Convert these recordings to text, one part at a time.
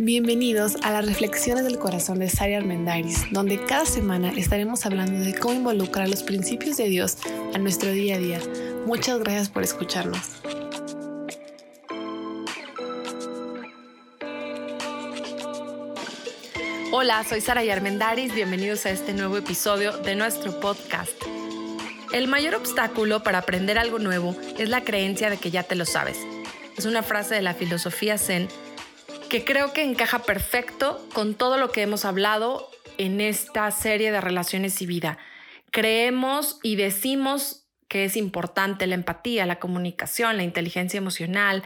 Bienvenidos a las Reflexiones del Corazón de Sari Armendaris, donde cada semana estaremos hablando de cómo involucrar los principios de Dios a nuestro día a día. Muchas gracias por escucharnos. Hola, soy Sara Armendaris, bienvenidos a este nuevo episodio de nuestro podcast. El mayor obstáculo para aprender algo nuevo es la creencia de que ya te lo sabes. Es una frase de la filosofía zen que creo que encaja perfecto con todo lo que hemos hablado en esta serie de relaciones y vida. Creemos y decimos que es importante la empatía, la comunicación, la inteligencia emocional,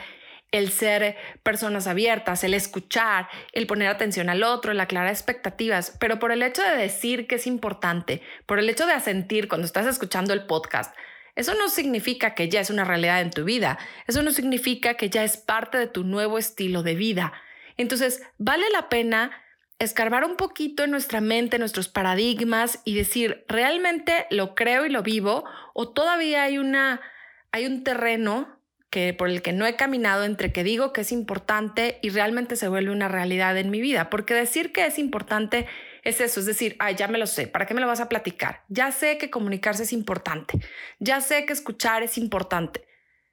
el ser personas abiertas, el escuchar, el poner atención al otro, el aclarar expectativas, pero por el hecho de decir que es importante, por el hecho de asentir cuando estás escuchando el podcast, eso no significa que ya es una realidad en tu vida, eso no significa que ya es parte de tu nuevo estilo de vida. Entonces, vale la pena escarbar un poquito en nuestra mente, nuestros paradigmas y decir, ¿realmente lo creo y lo vivo? ¿O todavía hay, una, hay un terreno que, por el que no he caminado entre que digo que es importante y realmente se vuelve una realidad en mi vida? Porque decir que es importante es eso, es decir, ay, ya me lo sé, ¿para qué me lo vas a platicar? Ya sé que comunicarse es importante, ya sé que escuchar es importante,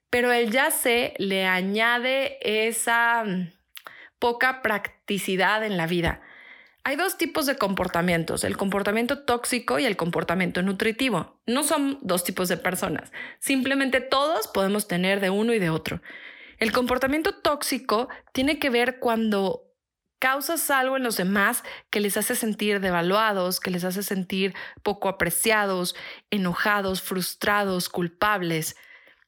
pero el ya sé le añade esa poca practicidad en la vida. Hay dos tipos de comportamientos, el comportamiento tóxico y el comportamiento nutritivo. No son dos tipos de personas, simplemente todos podemos tener de uno y de otro. El comportamiento tóxico tiene que ver cuando causas algo en los demás que les hace sentir devaluados, que les hace sentir poco apreciados, enojados, frustrados, culpables.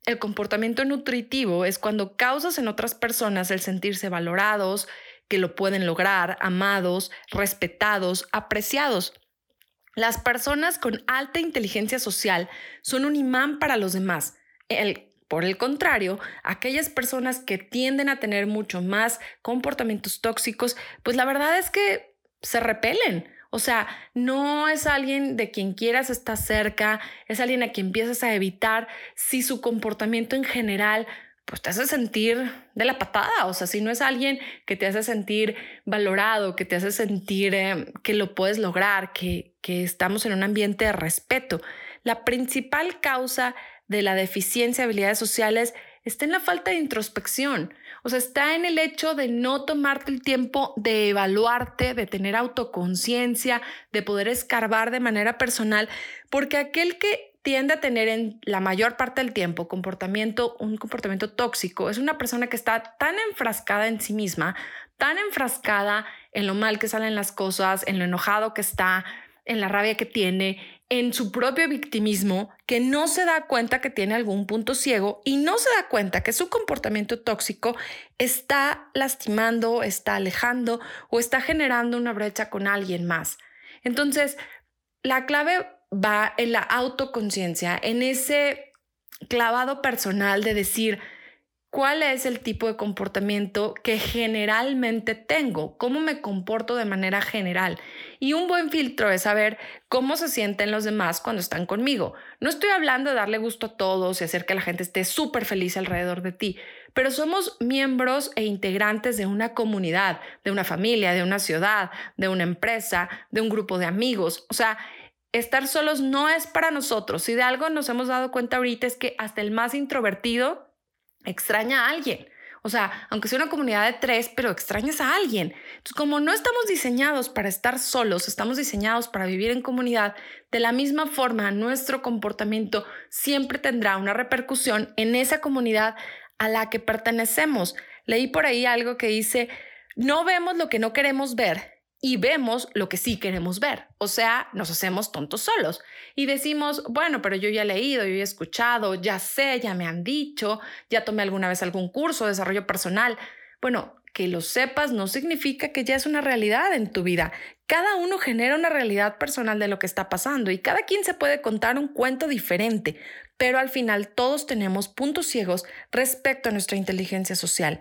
El comportamiento nutritivo es cuando causas en otras personas el sentirse valorados, que lo pueden lograr, amados, respetados, apreciados. Las personas con alta inteligencia social son un imán para los demás. por el contrario, aquellas personas que tienden a tener mucho más comportamientos tóxicos, pues la verdad es que se repelen o sea, no es alguien de quien quieras estar cerca, es alguien a quien empiezas a evitar si su comportamiento en general pues te hace sentir de la patada, o sea, si no es alguien que te hace sentir valorado, que te hace sentir eh, que lo puedes lograr, que, que estamos en un ambiente de respeto. La principal causa de la deficiencia de habilidades sociales está en la falta de introspección, o sea, está en el hecho de no tomarte el tiempo de evaluarte, de tener autoconciencia, de poder escarbar de manera personal, porque aquel que tiende a tener en la mayor parte del tiempo comportamiento, un comportamiento tóxico, es una persona que está tan enfrascada en sí misma, tan enfrascada en lo mal que salen las cosas, en lo enojado que está, en la rabia que tiene, en su propio victimismo que no se da cuenta que tiene algún punto ciego y no se da cuenta que su comportamiento tóxico está lastimando, está alejando o está generando una brecha con alguien más. Entonces, la clave va en la autoconciencia, en ese clavado personal de decir, cuál es el tipo de comportamiento que generalmente tengo, cómo me comporto de manera general. Y un buen filtro es saber cómo se sienten los demás cuando están conmigo. No estoy hablando de darle gusto a todos y hacer que la gente esté súper feliz alrededor de ti, pero somos miembros e integrantes de una comunidad, de una familia, de una ciudad, de una empresa, de un grupo de amigos. O sea, estar solos no es para nosotros. Si de algo nos hemos dado cuenta ahorita es que hasta el más introvertido extraña a alguien. O sea, aunque sea una comunidad de tres, pero extrañas a alguien. Entonces, como no estamos diseñados para estar solos, estamos diseñados para vivir en comunidad, de la misma forma, nuestro comportamiento siempre tendrá una repercusión en esa comunidad a la que pertenecemos. Leí por ahí algo que dice, no vemos lo que no queremos ver, y vemos lo que sí queremos ver. O sea, nos hacemos tontos solos y decimos, bueno, pero yo ya he leído, yo ya he escuchado, ya sé, ya me han dicho, ya tomé alguna vez algún curso de desarrollo personal. Bueno, que lo sepas no significa que ya es una realidad en tu vida. Cada uno genera una realidad personal de lo que está pasando y cada quien se puede contar un cuento diferente, pero al final todos tenemos puntos ciegos respecto a nuestra inteligencia social.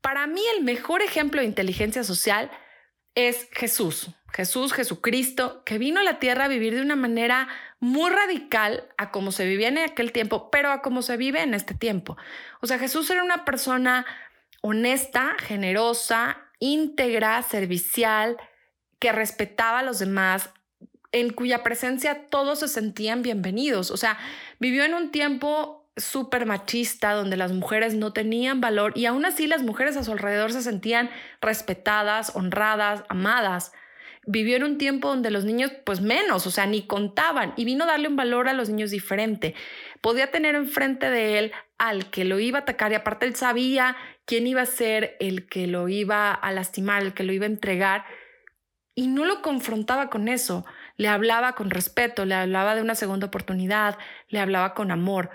Para mí el mejor ejemplo de inteligencia social es Jesús, Jesús, Jesucristo, que vino a la tierra a vivir de una manera muy radical a como se vivía en aquel tiempo, pero a como se vive en este tiempo. O sea, Jesús era una persona honesta, generosa íntegra, servicial, que respetaba a los demás, en cuya presencia todos se sentían bienvenidos. O sea, vivió en un tiempo súper machista donde las mujeres no tenían valor y aún así las mujeres a su alrededor se sentían respetadas, honradas, amadas. Vivió en un tiempo donde los niños pues menos, o sea, ni contaban y vino a darle un valor a los niños diferente. Podía tener enfrente de él al que lo iba a atacar y aparte él sabía quién iba a ser el que lo iba a lastimar, el que lo iba a entregar y no lo confrontaba con eso le hablaba con respeto, le hablaba de una segunda oportunidad, le hablaba con amor.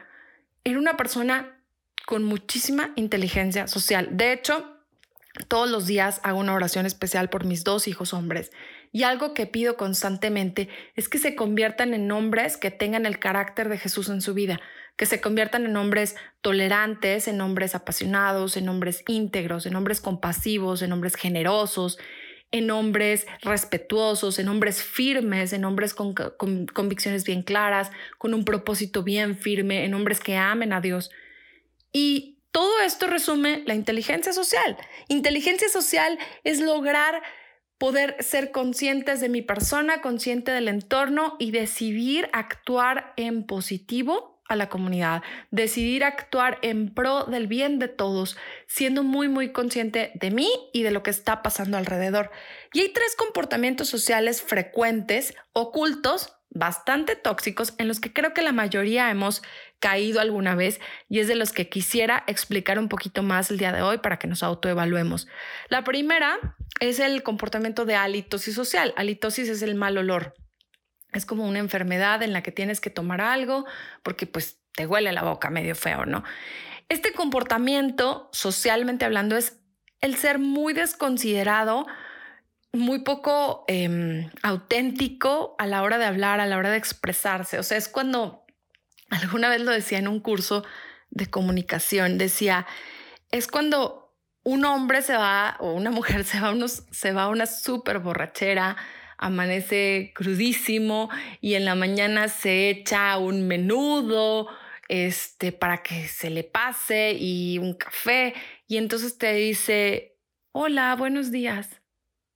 Era una persona con muchísima inteligencia social. De hecho, todos los días hago una oración especial por mis dos hijos hombres y algo que pido constantemente es que se conviertan en hombres que tengan el carácter de Jesús en su vida, que se conviertan en hombres tolerantes, en hombres apasionados, en hombres íntegros, en hombres compasivos, en hombres generosos, en hombres respetuosos, en hombres firmes, en hombres con, convicciones bien claras, con un propósito bien firme, en hombres que amen a Dios. Y todo esto resume la inteligencia social. Inteligencia social es lograr poder ser conscientes de mi persona, consciente del entorno y decidir actuar en positivo a la comunidad, decidir actuar en pro del bien de todos, siendo muy, muy consciente de mí y de lo que está pasando alrededor. Y hay tres comportamientos sociales frecuentes, ocultos, bastante tóxicos, en los que creo que la mayoría hemos caído alguna vez y es de los que quisiera explicar un poquito más el día de hoy para que nos autoevaluemos. La primera es el comportamiento de halitosis social. Halitosis es el mal olor. Es como una enfermedad en la que tienes que tomar algo porque pues te huele la boca medio feo, ¿no? Este comportamiento, socialmente hablando, es el ser muy desconsiderado, muy poco em, auténtico a la hora de hablar, a la hora de expresarse. O sea, es cuando alguna vez lo decía en un curso de comunicación, decía, es cuando un hombre se va o una mujer se va, unos, se va a una súper borrachera, amanece crudísimo y en la mañana se echa un menudo este, para que se le pase y un café y entonces te dice, hola, buenos días.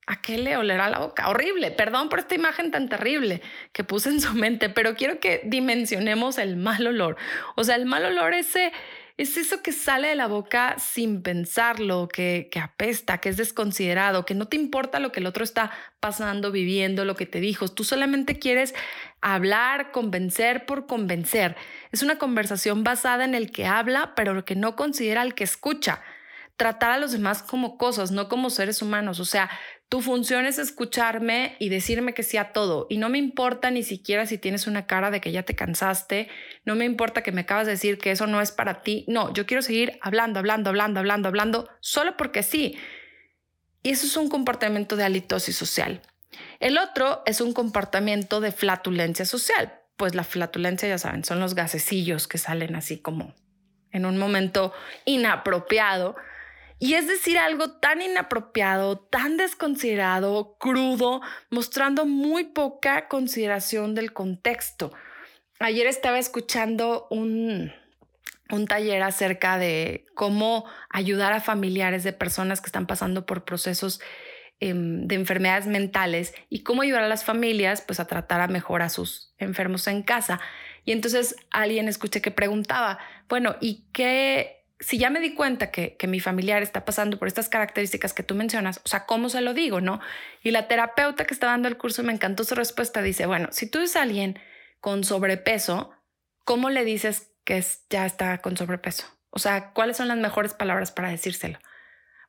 ¿A qué le olerá la boca? Horrible. Perdón por esta imagen tan terrible que puse en su mente, pero quiero que dimensionemos el mal olor. O sea, el mal olor ese es eso que sale de la boca sin pensarlo, que, que apesta, que es desconsiderado, que no te importa lo que el otro está pasando, viviendo, lo que te dijo. Tú solamente quieres hablar, convencer por convencer. Es una conversación basada en el que habla, pero que no considera al que escucha tratar a los demás como cosas, no como seres humanos. O sea, tu función es escucharme y decirme que sí a todo. Y no me importa ni siquiera si tienes una cara de que ya te cansaste. No me importa que me acabas de decir que eso no es para ti. No, yo quiero seguir hablando, hablando, hablando, hablando, hablando, solo porque sí. Y eso es un comportamiento de halitosis social. El otro es un comportamiento de flatulencia social. Pues la flatulencia, ya saben, son los gasecillos que salen así como en un momento inapropiado y es decir algo tan inapropiado, tan desconsiderado, crudo, mostrando muy poca consideración del contexto. Ayer estaba escuchando un, un taller acerca de cómo ayudar a familiares de personas que están pasando por procesos em, de enfermedades mentales y cómo ayudar a las familias pues a tratar a mejor a sus enfermos en casa. Y entonces alguien escuché que preguntaba, bueno, ¿y qué si ya me di cuenta que, mi familiar está pasando por estas características que tú mencionas, o sea, ¿cómo se lo digo, no? Y la terapeuta que está dando el curso me encantó su respuesta. Dice, bueno, si tú eres alguien con sobrepeso, ¿cómo le dices que ya está con sobrepeso? O sea, ¿cuáles son las mejores palabras para decírselo?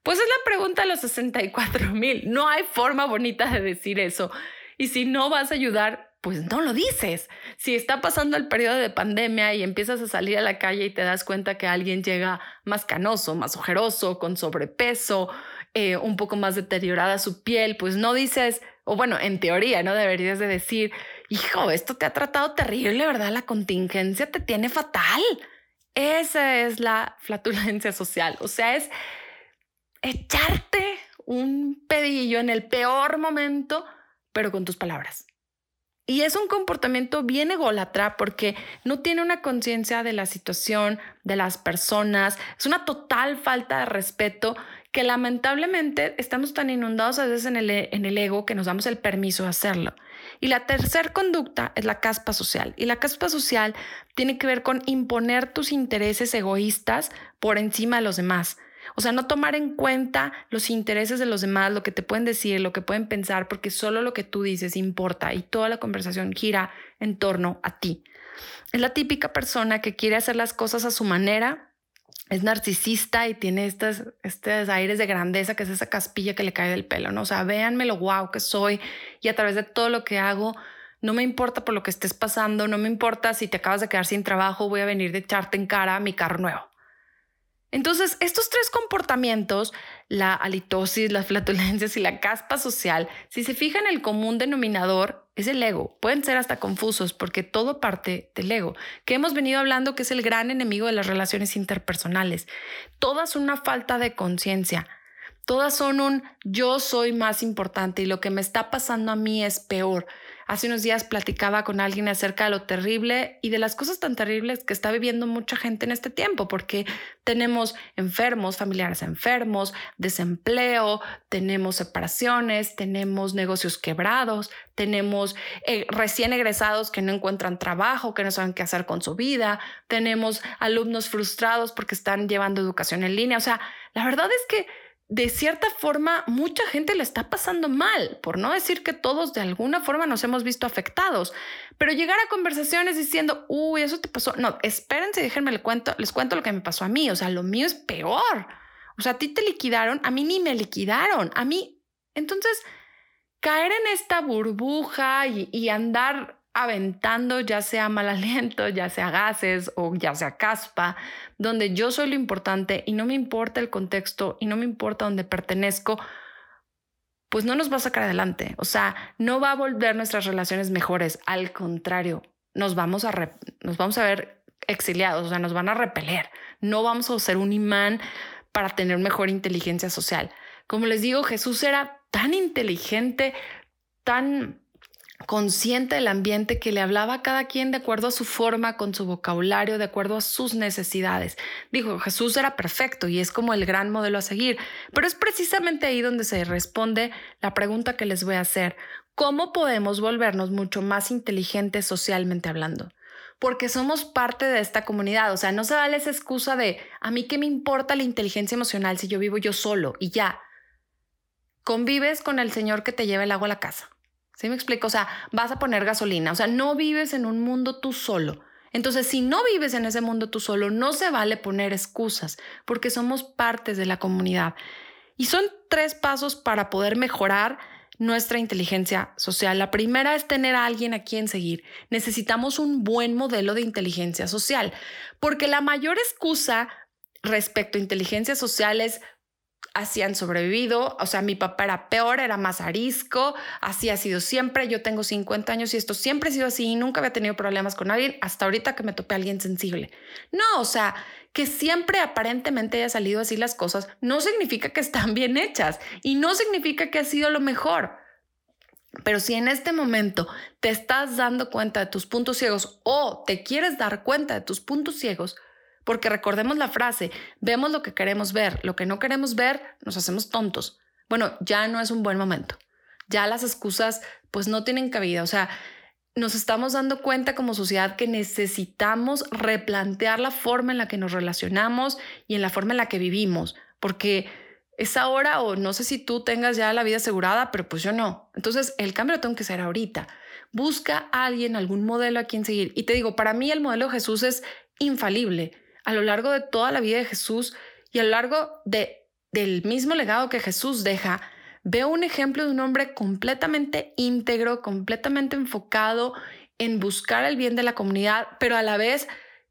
Pues es la pregunta de los 64 mil. No hay forma bonita de decir eso. Y si no vas a ayudar, pues no lo dices. Si está pasando el periodo de pandemia y empiezas a salir a la calle y te das cuenta que alguien llega más canoso, más ojeroso, con sobrepeso, eh, un poco más deteriorada su piel, pues no dices, o bueno, en teoría, ¿no? Deberías de decir, hijo, esto te ha tratado terrible, ¿verdad? La contingencia te tiene fatal. Esa es la flatulencia social. O sea, es echarte un pedillo en el peor momento, pero con tus palabras. Y es un comportamiento bien ególatra porque no tiene una conciencia de la situación, de las personas. Es una total falta de respeto que lamentablemente estamos tan inundados a veces en el, en el ego que nos damos el permiso de hacerlo. Y la tercera conducta es la caspa social. Y la caspa social tiene que ver con imponer tus intereses egoístas por encima de los demás. O sea, no tomar en cuenta los intereses de los demás, lo que te pueden decir, lo que pueden pensar, porque solo lo que tú dices importa y toda la conversación gira en torno a ti. Es la típica persona que quiere hacer las cosas a su manera, es narcisista y tiene estos, estos aires de grandeza, que es esa caspilla que le cae del pelo, ¿no? O sea, véanme lo guau que soy y a través de todo lo que hago, no me importa por lo que estés pasando, no me importa si te acabas de quedar sin trabajo, voy a venir de echarte en cara mi carro nuevo. Entonces, estos tres comportamientos, la halitosis, las flatulencias y la caspa social, si se fijan el común denominador, es el ego. Pueden ser hasta confusos porque todo parte del ego, que hemos venido hablando que es el gran enemigo de las relaciones interpersonales. Todas una falta de conciencia. Todas son un yo soy más importante y lo que me está pasando a mí es peor. Hace unos días platicaba con alguien acerca de lo terrible y de las cosas tan terribles que está viviendo mucha gente en este tiempo, porque tenemos enfermos, familiares enfermos, desempleo, tenemos separaciones, tenemos negocios quebrados, tenemos eh, recién egresados que no encuentran trabajo, que no saben qué hacer con su vida, tenemos alumnos frustrados porque están llevando educación en línea. O sea, la verdad es que de cierta forma mucha gente le está pasando mal, por no decir que todos de alguna forma nos hemos visto afectados, pero llegar a conversaciones diciendo, uy, eso te pasó, no, espérense, déjenme les cuento, les cuento lo que me pasó a mí, o sea, lo mío es peor, o sea, a ti te liquidaron, a mí ni me liquidaron, a mí, entonces, caer en esta burbuja y, y andar aventando ya sea mal aliento, ya sea gases o ya sea caspa, donde yo soy lo importante y no me importa el contexto y no me importa dónde pertenezco, pues no nos va a sacar adelante. O sea, no va a volver nuestras relaciones mejores. Al contrario, nos vamos a, nos vamos a ver exiliados, o sea, nos van a repeler. No vamos a ser un imán para tener mejor inteligencia social. Como les digo, Jesús era tan inteligente, tan consciente del ambiente que le hablaba a cada quien de acuerdo a su forma, con su vocabulario, de acuerdo a sus necesidades. Dijo, Jesús era perfecto y es como el gran modelo a seguir, pero es precisamente ahí donde se responde la pregunta que les voy a hacer. ¿Cómo podemos volvernos mucho más inteligentes socialmente hablando? Porque somos parte de esta comunidad, o sea, no se vale esa excusa de, a mí qué me importa la inteligencia emocional si yo vivo yo solo y ya. Convives con el Señor que te lleva el agua a la casa ¿Sí me explico? O sea, vas a poner gasolina, o sea, no vives en un mundo tú solo. Entonces, si no vives en ese mundo tú solo, no se vale poner excusas, porque somos partes de la comunidad. Y son tres pasos para poder mejorar nuestra inteligencia social. La primera es tener a alguien a quien seguir. Necesitamos un buen modelo de inteligencia social, porque la mayor excusa respecto a inteligencia social es así han sobrevivido. O sea, mi papá era peor, era más arisco, así ha sido siempre. Yo tengo 50 años y esto siempre ha sido así y nunca había tenido problemas con alguien hasta ahorita que me topé a alguien sensible. No, o sea, que siempre aparentemente haya salido así las cosas no significa que están bien hechas y no significa que ha sido lo mejor. Pero si en este momento te estás dando cuenta de tus puntos ciegos o te quieres dar cuenta de tus puntos ciegos, porque recordemos la frase, vemos lo que queremos ver, lo que no queremos ver, nos hacemos tontos. Bueno, ya no es un buen momento. Ya las excusas pues no tienen cabida. O sea, nos estamos dando cuenta como sociedad que necesitamos replantear la forma en la que nos relacionamos y en la forma en la que vivimos, porque es ahora o no sé si tú tengas ya la vida asegurada, pero pues yo no. Entonces el cambio lo tengo que hacer ahorita. Busca a alguien, algún modelo a quien seguir. Y te digo, para mí el modelo de Jesús es infalible a lo largo de toda la vida de Jesús y a lo largo de, del mismo legado que Jesús deja, veo un ejemplo de un hombre completamente íntegro, completamente enfocado en buscar el bien de la comunidad, pero a la vez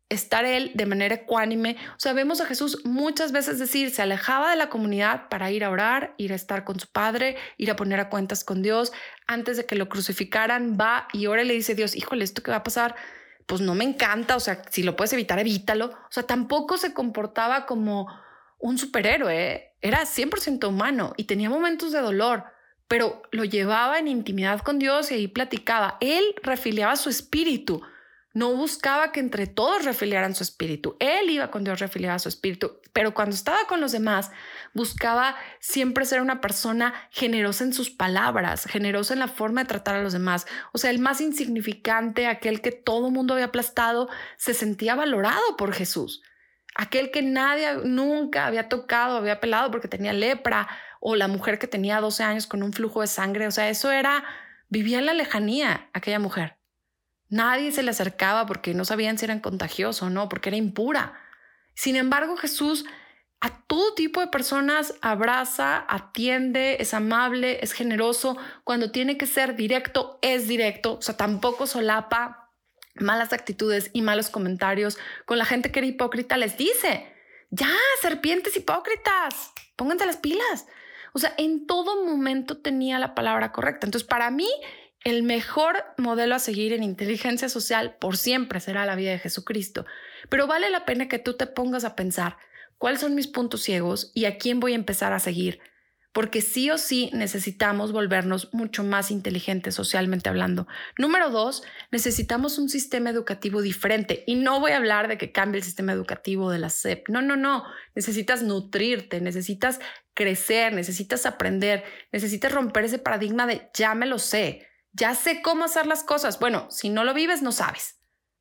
estar él de manera ecuánime. O sea, vemos a Jesús muchas veces decir, se alejaba de la comunidad para ir a orar, ir a estar con su padre, ir a poner a cuentas con Dios. Antes de que lo crucificaran, va y ora y le dice Dios, híjole, ¿esto qué va a pasar? Pues no me encanta, o sea, si lo puedes evitar, evítalo. O sea, tampoco se comportaba como un superhéroe, era 100% humano y tenía momentos de dolor, pero lo llevaba en intimidad con Dios y ahí platicaba. Él refiliaba su espíritu, no buscaba que entre todos refiliaran su espíritu. Él iba con Dios refiliaba su espíritu, pero cuando estaba con los demás, buscaba siempre ser una persona generosa en sus palabras, generosa en la forma de tratar a los demás. O sea, el más insignificante, aquel que todo mundo había aplastado, se sentía valorado por Jesús. Aquel que nadie nunca había tocado, había pelado porque tenía lepra, o la mujer que tenía 12 años con un flujo de sangre. O sea, eso era, vivía en la lejanía aquella mujer. Nadie se le acercaba porque no sabían si eran contagiosos o no, porque era impura. Sin embargo, Jesús a todo tipo de personas abraza, atiende, es amable, es generoso. Cuando tiene que ser directo, es directo. O sea, tampoco solapa malas actitudes y malos comentarios. Con la gente que era hipócrita les dice, ya, serpientes hipócritas, pónganse las pilas. O sea, en todo momento tenía la palabra correcta. Entonces, para mí, el mejor modelo a seguir en inteligencia social por siempre será la vida de Jesucristo, pero vale la pena que tú te pongas a pensar cuáles son mis puntos ciegos y a quién voy a empezar a seguir, porque sí o sí necesitamos volvernos mucho más inteligentes socialmente hablando. Número dos, necesitamos un sistema educativo diferente y no voy a hablar de que cambie el sistema educativo de la SEP. No, no, no. Necesitas nutrirte, necesitas crecer, necesitas aprender, necesitas romper ese paradigma de ya me lo sé ya sé cómo hacer las cosas. Bueno, si no lo vives, no sabes.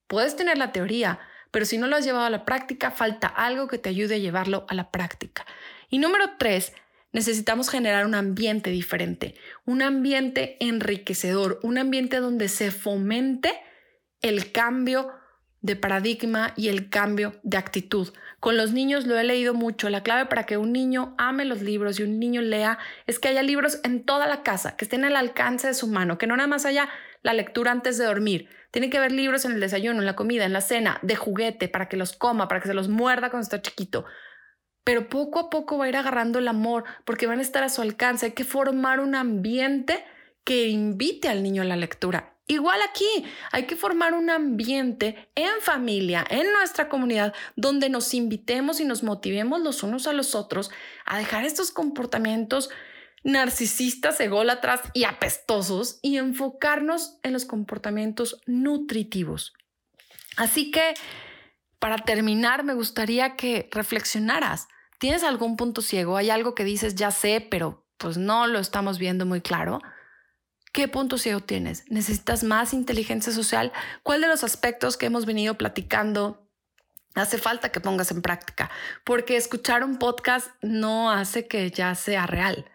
Puedes tener la teoría, pero si no lo has llevado a la práctica, falta algo que te ayude a llevarlo a la práctica. Y número tres, necesitamos generar un ambiente diferente, un ambiente enriquecedor, un ambiente donde se fomente el cambio de paradigma y el cambio de actitud. Con los niños lo he leído mucho. La clave para que un niño ame los libros y un niño lea es que haya libros en toda la casa, que estén al alcance de su mano, que no nada más haya la lectura antes de dormir. Tiene que haber libros en el desayuno, en la comida, en la cena, de juguete, para que los coma, para que se los muerda cuando está chiquito. Pero poco a poco va a ir agarrando el amor porque van a estar a su alcance. Hay que formar un ambiente que invite al niño a la lectura. Igual aquí, hay que formar un ambiente en familia, en nuestra comunidad, donde nos invitemos y nos motivemos los unos a los otros a dejar estos comportamientos narcisistas, ególatras y apestosos y enfocarnos en los comportamientos nutritivos. Así que, para terminar, me gustaría que reflexionaras. ¿Tienes algún punto ciego? ¿Hay algo que dices, ya sé, pero pues no lo estamos viendo muy claro? ¿Qué punto ciego tienes? ¿Necesitas más inteligencia social? ¿Cuál de los aspectos que hemos venido platicando hace falta que pongas en práctica? Porque escuchar un podcast no hace que ya sea real.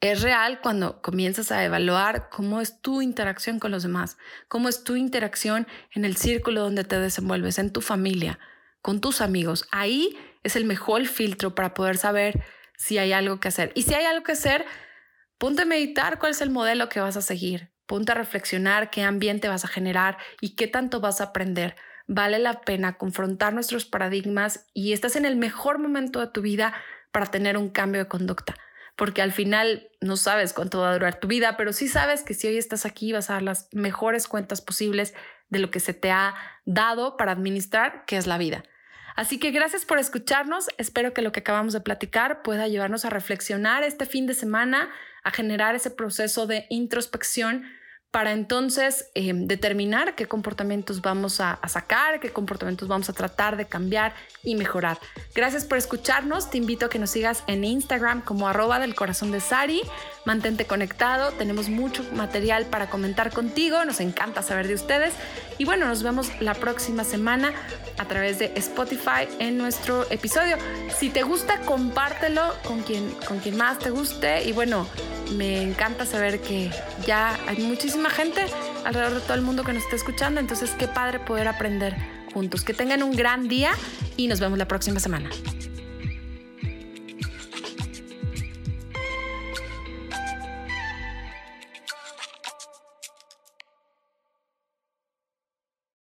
Es real cuando comienzas a evaluar cómo es tu interacción con los demás, cómo es tu interacción en el círculo donde te desenvuelves, en tu familia, con tus amigos. Ahí es el mejor filtro para poder saber si hay algo que hacer. Y si hay algo que hacer, Ponte a meditar cuál es el modelo que vas a seguir. Ponte a reflexionar qué ambiente vas a generar y qué tanto vas a aprender. Vale la pena confrontar nuestros paradigmas y estás en el mejor momento de tu vida para tener un cambio de conducta. Porque al final no sabes cuánto va a durar tu vida, pero sí sabes que si hoy estás aquí vas a dar las mejores cuentas posibles de lo que se te ha dado para administrar, que es la vida. Así que gracias por escucharnos. Espero que lo que acabamos de platicar pueda llevarnos a reflexionar este fin de semana, a generar ese proceso de introspección para entonces eh, determinar qué comportamientos vamos a, sacar, qué comportamientos vamos a tratar de cambiar y mejorar. Gracias por escucharnos, te invito a que nos sigas en Instagram como arroba del corazón de Sari, mantente conectado, tenemos mucho material para comentar contigo, nos encanta saber de ustedes. Y bueno, nos vemos la próxima semana a través de Spotify en nuestro episodio. Si te gusta, compártelo con quien, con quien más te guste. Y bueno, me encanta saber que ya hay muchísima gente alrededor de todo el mundo que nos está escuchando, entonces qué padre poder aprender juntos. Que tengan un gran día y nos vemos la próxima semana.